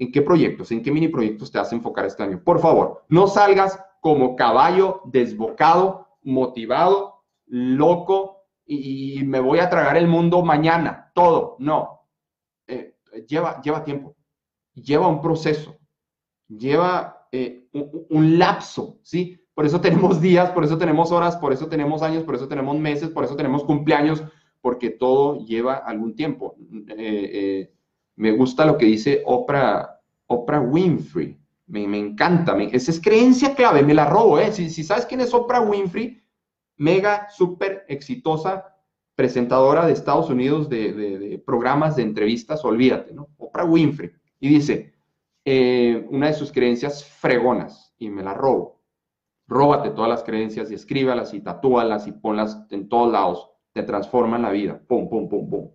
¿En qué proyectos, en qué mini proyectos te vas a enfocar este año? Por favor, no salgas como caballo desbocado, motivado, loco y, me voy a tragar el mundo mañana, todo. No. Eh, lleva, lleva tiempo, lleva un proceso, lleva eh, un, lapso, ¿sí? Por eso tenemos días, por eso tenemos horas, por eso tenemos años, por eso tenemos meses, por eso tenemos cumpleaños, porque todo lleva algún tiempo. Eh, me gusta lo que dice Oprah, Oprah Winfrey. Me, encanta. esa es creencia clave, me la robo. ¿eh? Si, sabes quién es Oprah Winfrey, mega, súper exitosa presentadora de Estados Unidos de, programas de entrevistas, olvídate, ¿no? Oprah Winfrey. Y dice, eh, una de sus creencias fregonas, y me la robo. Róbate todas las creencias y escríbalas y tatúalas y ponlas en todos lados. Te transforman la vida. Pum, pum, pum, pum.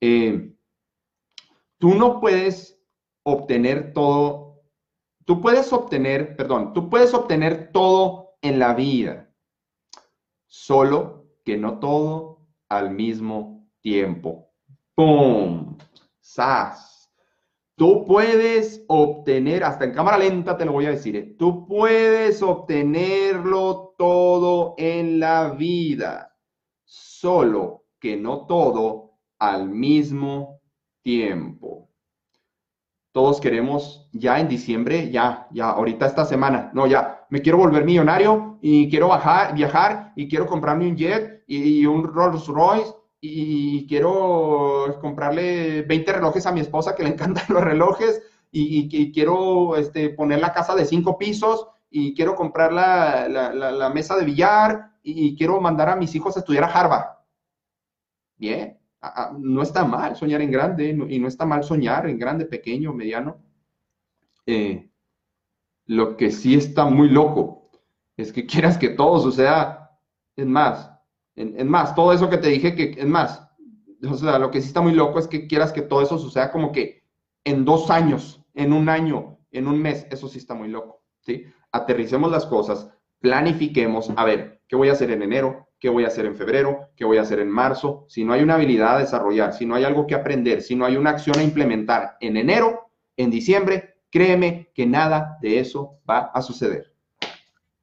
Eh, tú no puedes obtener todo, tú puedes obtener, perdón, tú puedes obtener todo en la vida, solo que no todo al mismo tiempo. ¡Pum! ¡Sas! Tú puedes obtener, hasta en cámara lenta te lo voy a decir, ¿eh? tú puedes obtenerlo todo en la vida, solo que no todo al mismo tiempo. Todos queremos ya en diciembre, ya, ya, ahorita esta semana, no, ya, me quiero volver millonario y quiero bajar, viajar y quiero comprarme un jet y, un Rolls Royce y quiero comprarle 20 relojes a mi esposa que le encantan los relojes y, quiero este, poner la casa de cinco pisos y quiero comprar la, la mesa de billar y quiero mandar a mis hijos a estudiar a Harvard. Bien, no está mal soñar en grande y no está mal soñar en grande, pequeño, mediano. Eh, lo que sí está muy loco es que quieras que todo suceda, en más, en, más, todo eso que te dije que, es más, o sea, lo que sí está muy loco es que quieras que todo eso suceda como que en dos años, en un año, en un mes, eso sí está muy loco, ¿sí? Aterricemos las cosas, planifiquemos, a ver, ¿qué voy a hacer en enero? Qué voy a hacer en febrero, qué voy a hacer en marzo. Si no hay una habilidad a desarrollar, si no hay algo que aprender, si no hay una acción a implementar en enero, en diciembre, créeme que nada de eso va a suceder.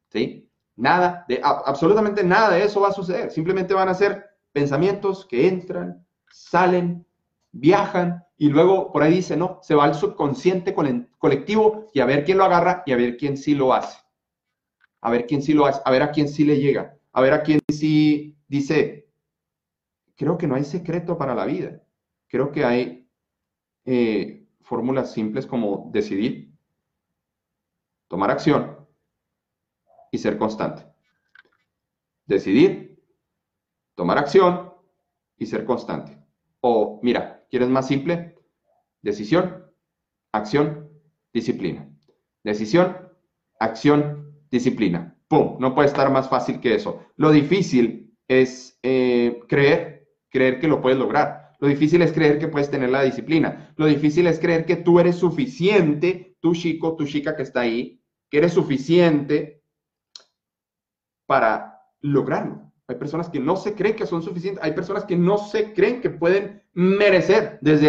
¿Sí? Nada, de, absolutamente nada de eso va a suceder. Simplemente van a ser pensamientos que entran, salen, viajan y luego por ahí dice, no, se va al subconsciente colectivo y a ver quién lo agarra y a ver quién sí lo hace. A ver quién sí lo hace, a ver a quién sí le llega a ver a quién sí dice, creo que no hay secreto para la vida. Creo que hay eh, fórmulas simples como decidir, tomar acción y ser constante. Decidir, tomar acción y ser constante. O mira, ¿quieres más simple? Decisión, acción, disciplina. Decisión, acción, disciplina. No puede estar más fácil que eso. Lo difícil es eh, creer, creer que lo puedes lograr. Lo difícil es creer que puedes tener la disciplina. Lo difícil es creer que tú eres suficiente, tu chico, tu chica que está ahí, que eres suficiente para lograrlo. Hay personas que no se creen que son suficientes, hay personas que no se creen que pueden merecer desde